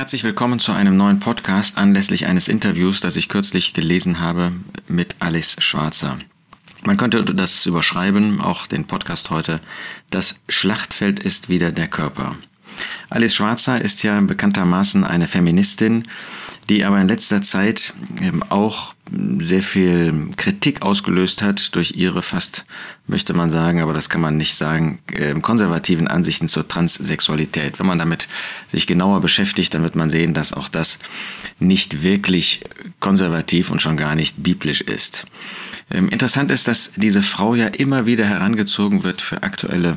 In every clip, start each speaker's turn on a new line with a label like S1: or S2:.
S1: Herzlich willkommen zu einem neuen Podcast anlässlich eines Interviews, das ich kürzlich gelesen habe mit Alice Schwarzer. Man könnte das überschreiben, auch den Podcast heute, das Schlachtfeld ist wieder der Körper. Alice Schwarzer ist ja bekanntermaßen eine Feministin, die aber in letzter Zeit eben auch sehr viel Kritik ausgelöst hat durch ihre fast, möchte man sagen, aber das kann man nicht sagen, ähm, konservativen Ansichten zur Transsexualität. Wenn man damit sich genauer beschäftigt, dann wird man sehen, dass auch das nicht wirklich konservativ und schon gar nicht biblisch ist. Ähm, interessant ist, dass diese Frau ja immer wieder herangezogen wird für aktuelle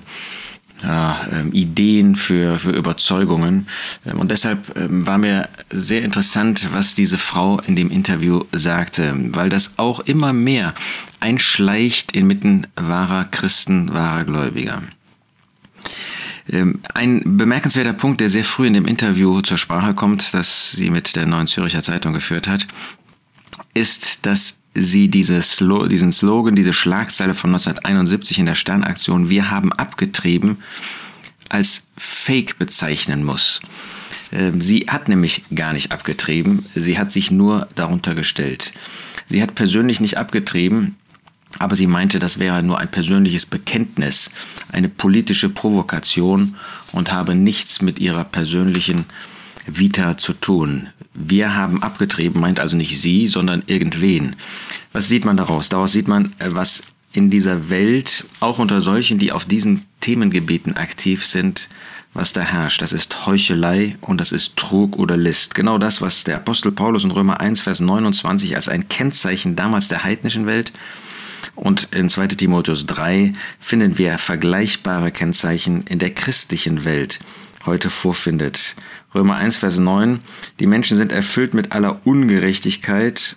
S1: ja, ähm, Ideen, für, für Überzeugungen. Ähm, und deshalb ähm, war mir sehr interessant, was diese Frau in dem Interview sagte, weil das auch immer mehr einschleicht inmitten wahrer Christen, wahrer Gläubiger. Ähm, ein bemerkenswerter Punkt, der sehr früh in dem Interview zur Sprache kommt, das sie mit der Neuen Zürcher Zeitung geführt hat, ist, dass sie diese Slo diesen Slogan, diese Schlagzeile von 1971 in der Sternaktion Wir haben abgetrieben als Fake bezeichnen muss. Ähm, sie hat nämlich gar nicht abgetrieben, sie hat sich nur darunter gestellt. Sie hat persönlich nicht abgetrieben, aber sie meinte, das wäre nur ein persönliches Bekenntnis, eine politische Provokation und habe nichts mit ihrer persönlichen Vita zu tun. Wir haben abgetrieben, meint also nicht sie, sondern irgendwen. Was sieht man daraus? Daraus sieht man, äh, was in dieser Welt, auch unter solchen, die auf diesen Themengebieten aktiv sind, was da herrscht. Das ist Heuchelei und das ist Trug oder List. Genau das, was der Apostel Paulus in Römer 1, Vers 29 als ein Kennzeichen damals der heidnischen Welt und in 2 Timotheus 3 finden wir vergleichbare Kennzeichen in der christlichen Welt heute vorfindet. Römer 1, Vers 9. Die Menschen sind erfüllt mit aller Ungerechtigkeit,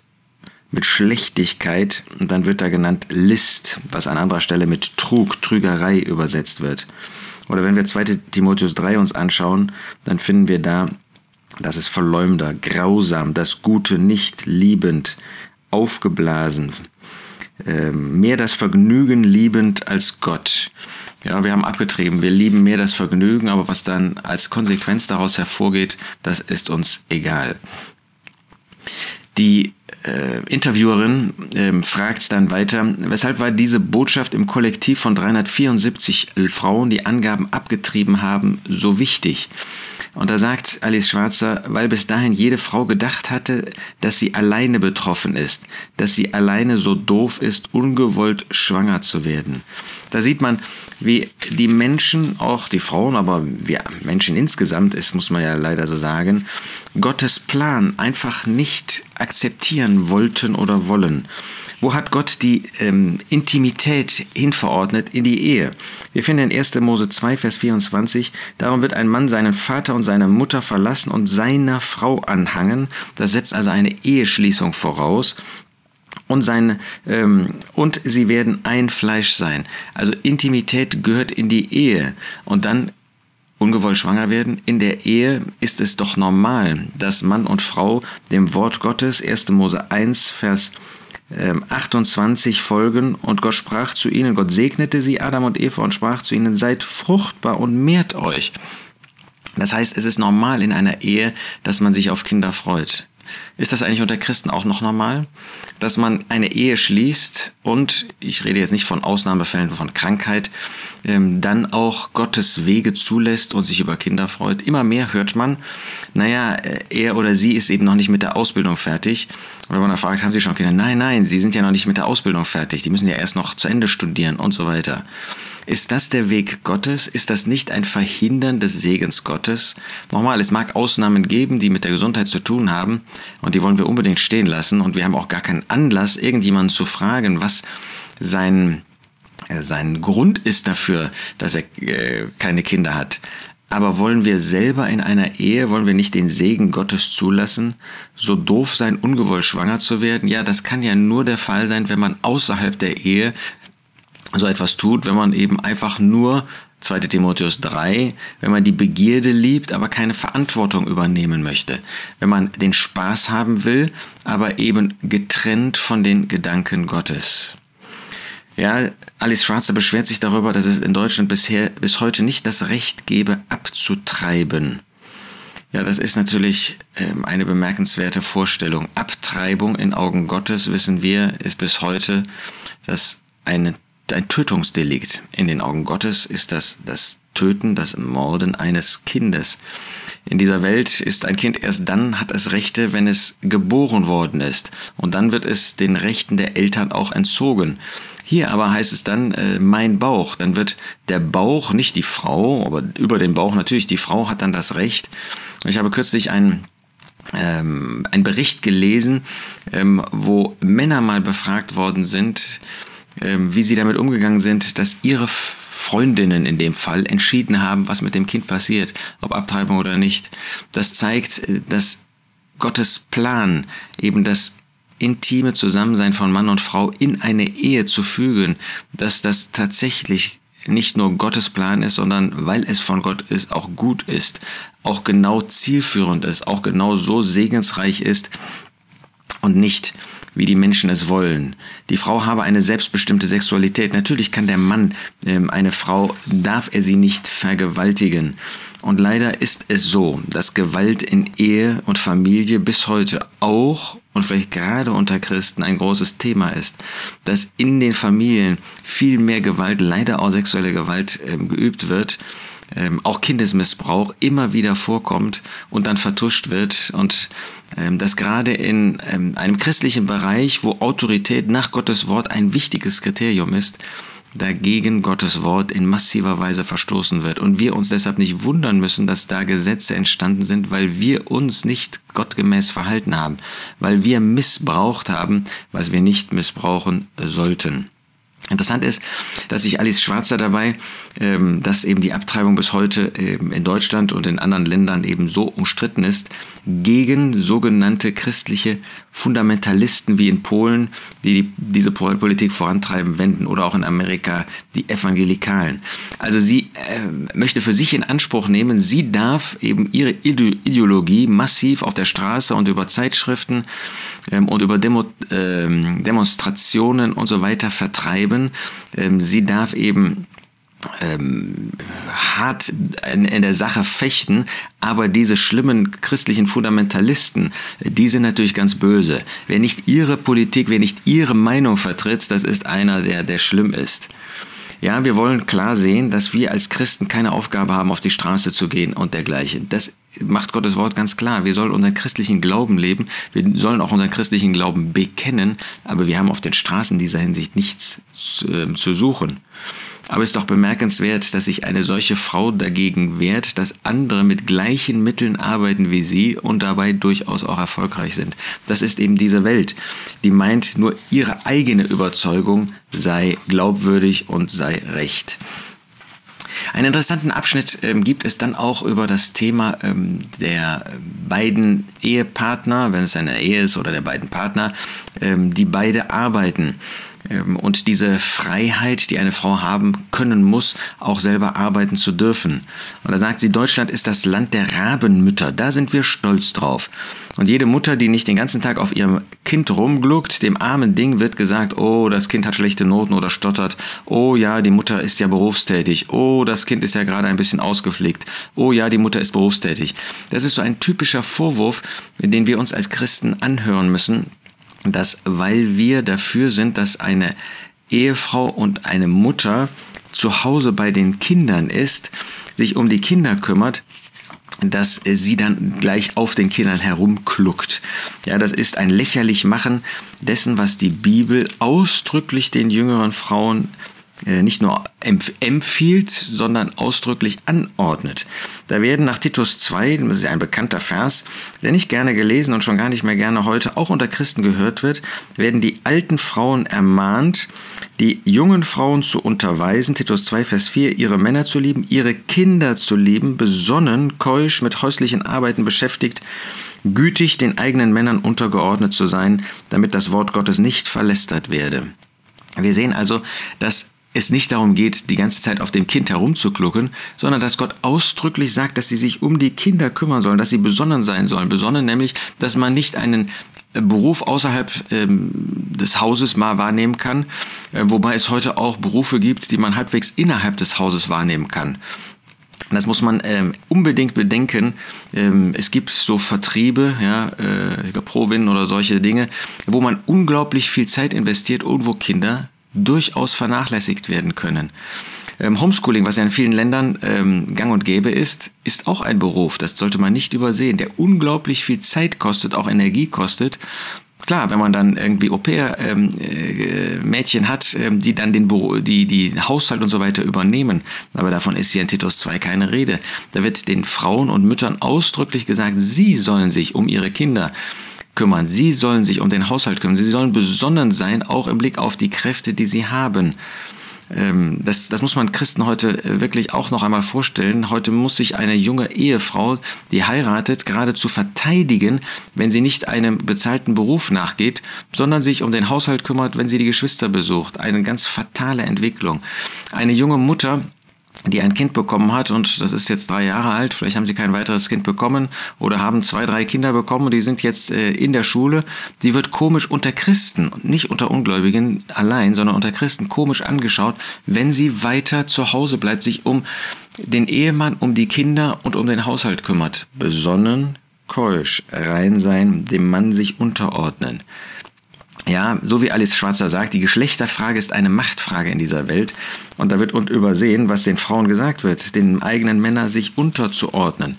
S1: mit Schlechtigkeit und dann wird da genannt List, was an anderer Stelle mit Trug, Trügerei übersetzt wird. Oder wenn wir 2 Timotheus 3 uns anschauen, dann finden wir da, das ist Verleumder, grausam, das Gute nicht liebend, aufgeblasen, äh, mehr das Vergnügen liebend als Gott. Ja, wir haben abgetrieben. Wir lieben mehr das Vergnügen, aber was dann als Konsequenz daraus hervorgeht, das ist uns egal. Die äh, Interviewerin äh, fragt dann weiter, weshalb war diese Botschaft im Kollektiv von 374 Frauen, die Angaben abgetrieben haben, so wichtig? Und da sagt Alice Schwarzer, weil bis dahin jede Frau gedacht hatte, dass sie alleine betroffen ist, dass sie alleine so doof ist, ungewollt schwanger zu werden. Da sieht man, wie die Menschen, auch die Frauen, aber wir Menschen insgesamt, ist, muss man ja leider so sagen, Gottes Plan einfach nicht akzeptieren wollten oder wollen. Wo hat Gott die ähm, Intimität hinverordnet? In die Ehe. Wir finden in 1. Mose 2, Vers 24, darum wird ein Mann seinen Vater und seine Mutter verlassen und seiner Frau anhangen. Das setzt also eine Eheschließung voraus. Und, sein, ähm, und sie werden ein Fleisch sein. Also Intimität gehört in die Ehe. Und dann ungewollt schwanger werden. In der Ehe ist es doch normal, dass Mann und Frau dem Wort Gottes, 1. Mose 1, Vers 28 ähm, folgen und Gott sprach zu ihnen, Gott segnete sie, Adam und Eva, und sprach zu ihnen, seid fruchtbar und mehrt euch. Das heißt, es ist normal in einer Ehe, dass man sich auf Kinder freut. Ist das eigentlich unter Christen auch noch normal? Dass man eine Ehe schließt und, ich rede jetzt nicht von Ausnahmefällen von Krankheit, ähm, dann auch Gottes Wege zulässt und sich über Kinder freut. Immer mehr hört man, naja, äh, er oder sie ist eben noch nicht mit der Ausbildung fertig. Und wenn man dann fragt, haben sie schon Kinder? Nein, nein, sie sind ja noch nicht mit der Ausbildung fertig. Die müssen ja erst noch zu Ende studieren und so weiter. Ist das der Weg Gottes? Ist das nicht ein Verhindern des Segens Gottes? Nochmal, es mag Ausnahmen geben, die mit der Gesundheit zu tun haben und die wollen wir unbedingt stehen lassen und wir haben auch gar keinen Anlass, irgendjemanden zu fragen, was sein, äh, sein Grund ist dafür, dass er äh, keine Kinder hat. Aber wollen wir selber in einer Ehe, wollen wir nicht den Segen Gottes zulassen, so doof sein, ungewollt schwanger zu werden? Ja, das kann ja nur der Fall sein, wenn man außerhalb der Ehe so etwas tut, wenn man eben einfach nur 2 Timotheus 3, wenn man die Begierde liebt, aber keine Verantwortung übernehmen möchte. Wenn man den Spaß haben will, aber eben getrennt von den Gedanken Gottes. Ja, Alice Schwarzer beschwert sich darüber, dass es in Deutschland bisher bis heute nicht das Recht gebe, abzutreiben. Ja, das ist natürlich ähm, eine bemerkenswerte Vorstellung. Abtreibung in Augen Gottes, wissen wir, ist bis heute das eine, ein Tötungsdelikt. In den Augen Gottes ist das das Töten, das Morden eines Kindes. In dieser Welt ist ein Kind erst dann, hat es Rechte, wenn es geboren worden ist. Und dann wird es den Rechten der Eltern auch entzogen. Hier aber heißt es dann äh, mein Bauch. Dann wird der Bauch, nicht die Frau, aber über den Bauch natürlich, die Frau hat dann das Recht. Ich habe kürzlich einen ähm, ein Bericht gelesen, ähm, wo Männer mal befragt worden sind, wie sie damit umgegangen sind, dass ihre Freundinnen in dem Fall entschieden haben, was mit dem Kind passiert, ob Abtreibung oder nicht. Das zeigt, äh, dass Gottes Plan eben das intime Zusammensein von Mann und Frau in eine Ehe zu fügen, dass das tatsächlich nicht nur Gottes Plan ist, sondern weil es von Gott ist, auch gut ist, auch genau zielführend ist, auch genau so segensreich ist und nicht wie die Menschen es wollen. Die Frau habe eine selbstbestimmte Sexualität. Natürlich kann der Mann ähm, eine Frau, darf er sie nicht vergewaltigen. Und leider ist es so, dass Gewalt in Ehe und Familie bis heute auch und vielleicht gerade unter Christen ein großes Thema ist, dass in den Familien viel mehr Gewalt, leider auch sexuelle Gewalt ähm, geübt wird, ähm, auch Kindesmissbrauch immer wieder vorkommt und dann vertuscht wird und ähm, dass gerade in ähm, einem christlichen Bereich, wo Autorität nach Gottes Wort ein wichtiges Kriterium ist, dagegen Gottes Wort in massiver Weise verstoßen wird. Und wir uns deshalb nicht wundern müssen, dass da Gesetze entstanden sind, weil wir uns nicht gottgemäß verhalten haben, weil wir missbraucht haben, was wir nicht missbrauchen sollten. Interessant ist, dass sich Alice Schwarzer dabei, ähm, dass eben die Abtreibung bis heute ähm, in Deutschland und in anderen Ländern eben so umstritten ist, gegen sogenannte christliche Fundamentalisten wie in Polen, die diese Politik vorantreiben, wenden oder auch in Amerika die Evangelikalen. Also sie äh, möchte für sich in Anspruch nehmen, sie darf eben ihre Ideologie massiv auf der Straße und über Zeitschriften ähm, und über Demo, Demonstrationen und so weiter vertreiben. Ähm, sie darf eben ähm, hart in, in, der Sache fechten, aber diese schlimmen christlichen Fundamentalisten, die sind natürlich ganz böse. Wer nicht ihre Politik, wer nicht ihre Meinung vertritt, das ist einer, der, der schlimm ist. Ja, wir wollen klar sehen, dass wir als Christen keine Aufgabe haben, auf die Straße zu gehen und dergleichen. Das macht Gottes Wort ganz klar. Wir sollen unseren christlichen Glauben leben. Wir sollen auch unseren christlichen Glauben bekennen. Aber wir haben auf den Straßen dieser Hinsicht nichts zu, äh, zu suchen. Aber es ist doch bemerkenswert, dass sich eine solche Frau dagegen wehrt, dass andere mit gleichen Mitteln arbeiten wie sie und dabei durchaus auch erfolgreich sind. Das ist eben diese Welt, die meint, nur ihre eigene Überzeugung sei glaubwürdig und sei recht. Einen interessanten Abschnitt ähm, gibt es dann auch über das Thema ähm, der beiden Ehepartner, wenn es eine Ehe ist oder der beiden Partner, ähm, die beide arbeiten. Ähm, und diese Freiheit, die eine Frau haben können muss, auch selber arbeiten zu dürfen. Und da sagt sie, Deutschland ist das Land der Rabenmütter, da sind wir stolz drauf. Und jede Mutter, die nicht den ganzen Tag auf ihrem Kind rumgluckt, dem armen Ding wird gesagt, oh, das Kind hat schlechte Noten oder stottert. Oh ja, die Mutter ist ja berufstätig. Oh, das Kind ist ja gerade ein bisschen ausgepflegt. Oh ja, die Mutter ist berufstätig. Das ist so ein typischer Vorwurf, den wir uns als Christen anhören müssen, dass weil wir dafür sind, dass eine Ehefrau und eine Mutter zu Hause bei den Kindern ist, sich um die Kinder kümmert, dass sie dann gleich auf den Kindern herumkluckt. Ja, das ist ein lächerlich Machen dessen, was die Bibel ausdrücklich den jüngeren Frauen nicht nur empfiehlt, sondern ausdrücklich anordnet. Da werden nach Titus 2, das ist ein bekannter Vers, der nicht gerne gelesen und schon gar nicht mehr gerne heute auch unter Christen gehört wird, werden die alten Frauen ermahnt, die jungen Frauen zu unterweisen, Titus 2, Vers 4, ihre Männer zu lieben, ihre Kinder zu lieben, besonnen, keusch, mit häuslichen Arbeiten beschäftigt, gütig den eigenen Männern untergeordnet zu sein, damit das Wort Gottes nicht verlästert werde. Wir sehen also, dass es nicht darum geht, die ganze Zeit auf dem Kind herumzuklucken, sondern dass Gott ausdrücklich sagt, dass sie sich um die Kinder kümmern sollen, dass sie besonnen sein sollen. Besonnen nämlich, dass man nicht einen äh, Beruf außerhalb ähm, des Hauses mal wahrnehmen kann, äh, wobei es heute auch Berufe gibt, die man halbwegs innerhalb des Hauses wahrnehmen kann. Das muss man ähm, unbedingt bedenken. Ähm, es gibt so Vertriebe, ja, äh, Provin oder solche Dinge, wo man unglaublich viel Zeit investiert und wo Kinder durchaus vernachlässigt werden können. Ähm, Homeschooling, was ja in vielen Ländern ähm, gang und gäbe ist, ist auch ein Beruf. Das sollte man nicht übersehen, der unglaublich viel Zeit kostet, auch Energie kostet klar, wenn man dann irgendwie Au-pair-Mädchen ähm, äh, hat, ähm, die dann den Büro, die, die Haushalt und so weiter übernehmen. Aber davon ist hier in Titus 2 keine Rede. Da wird den Frauen und Müttern ausdrücklich gesagt, sie sollen sich um ihre Kinder kümmern. Sie sollen sich um den Haushalt kümmern. Sie sollen besonnen sein, auch im Blick auf die Kräfte, die sie haben. Ähm, das, das muss man Christen heute äh, wirklich auch noch einmal vorstellen. Heute muss sich eine junge Ehefrau, die heiratet, geradezu verteidigen, wenn sie nicht einem bezahlten Beruf nachgeht, sondern sich um den Haushalt kümmert, wenn sie die Geschwister besucht. Eine ganz fatale Entwicklung. Eine junge Mutter, die ein Kind bekommen hat und das ist jetzt drei Jahre alt, vielleicht haben sie kein weiteres Kind bekommen oder haben zwei, drei Kinder bekommen und die sind jetzt äh, in der Schule, die wird komisch unter Christen, nicht unter Ungläubigen allein, sondern unter Christen komisch angeschaut, wenn sie weiter zu Hause bleibt, sich um den Ehemann, um die Kinder und um den Haushalt kümmert. Besonnen, keusch, rein sein, dem Mann sich unterordnen. Ja, so wie Alice Schwarzer sagt, die Geschlechterfrage ist eine Machtfrage in dieser Welt. Und da wird und übersehen, was den Frauen gesagt wird, den eigenen Männern sich unterzuordnen.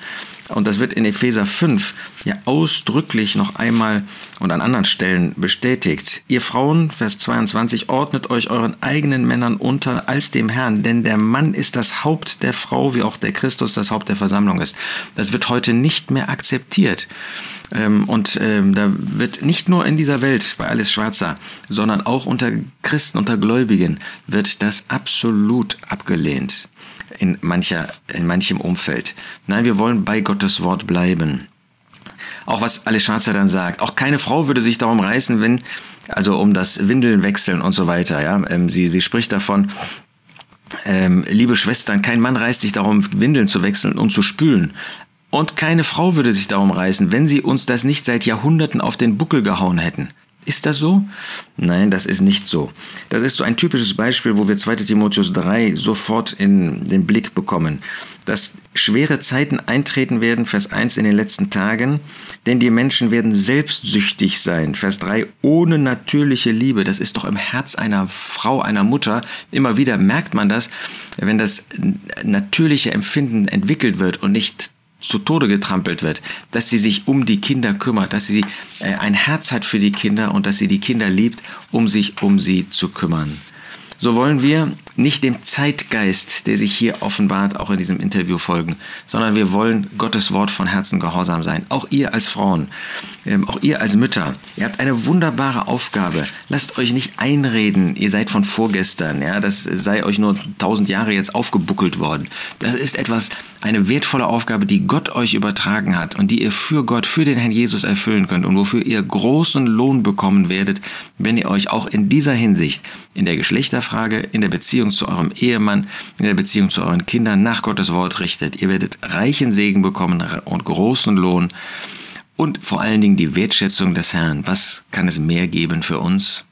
S1: Und das wird in Epheser 5 ja ausdrücklich noch einmal und an anderen Stellen bestätigt. Ihr Frauen, Vers 22, ordnet euch euren eigenen Männern unter als dem Herrn, denn der Mann ist das Haupt der Frau, wie auch der Christus das Haupt der Versammlung ist. Das wird heute nicht mehr akzeptiert. Ähm, und ähm, da wird nicht nur in dieser Welt bei Alice Schwarzer, sondern auch unter Christen, unter Gläubigen wird das absolut abgelehnt in, mancher, in manchem Umfeld. Nein, wir wollen bei Gottes Wort bleiben. Auch was Schwarzer dann sagt, auch keine Frau würde sich darum reißen, wenn, also um das Windeln wechseln und so weiter. Ja? Ähm, sie, sie spricht davon, ähm, liebe Schwestern, kein Mann reißt sich darum, Windeln zu wechseln und zu spülen. Und keine Frau würde sich darum reißen, wenn sie uns das nicht seit Jahrhunderten auf den Buckel gehauen hätten. Ist das so? Nein, das ist nicht so. Das ist so ein typisches Beispiel, wo wir 2 Timotheus 3 sofort in den Blick bekommen. Dass schwere Zeiten eintreten werden, Vers 1 in den letzten Tagen, denn die Menschen werden selbstsüchtig sein. Vers 3, ohne natürliche Liebe. Das ist doch im Herz einer Frau, einer Mutter. Immer wieder merkt man das, wenn das natürliche Empfinden entwickelt wird und nicht zu Tode getrampelt wird, dass sie sich um die Kinder kümmert, dass sie äh, ein Herz hat für die Kinder und dass sie die Kinder liebt, um sich um sie zu kümmern. So wollen wir nicht dem Zeitgeist, der sich hier offenbart, auch in diesem Interview folgen, sondern wir wollen Gottes Wort von Herzen gehorsam sein. Auch ihr als Frauen, ähm, auch ihr als Mütter, ihr habt eine wunderbare Aufgabe. Lasst euch nicht einreden, ihr seid von vorgestern, ja, das sei euch nur tausend Jahre jetzt aufgebuckelt worden. Das ist etwas, eine wertvolle Aufgabe, die Gott euch übertragen hat und die ihr für Gott, für den Herrn Jesus erfüllen könnt und wofür ihr großen Lohn bekommen werdet, wenn ihr euch auch in dieser Hinsicht, in der Geschlechterfrage, in der Beziehung zu eurem Ehemann, in der Beziehung zu euren Kindern nach Gottes Wort richtet. Ihr werdet reichen Segen bekommen und großen Lohn und vor allen Dingen die Wertschätzung des Herrn. Was kann es mehr geben für uns?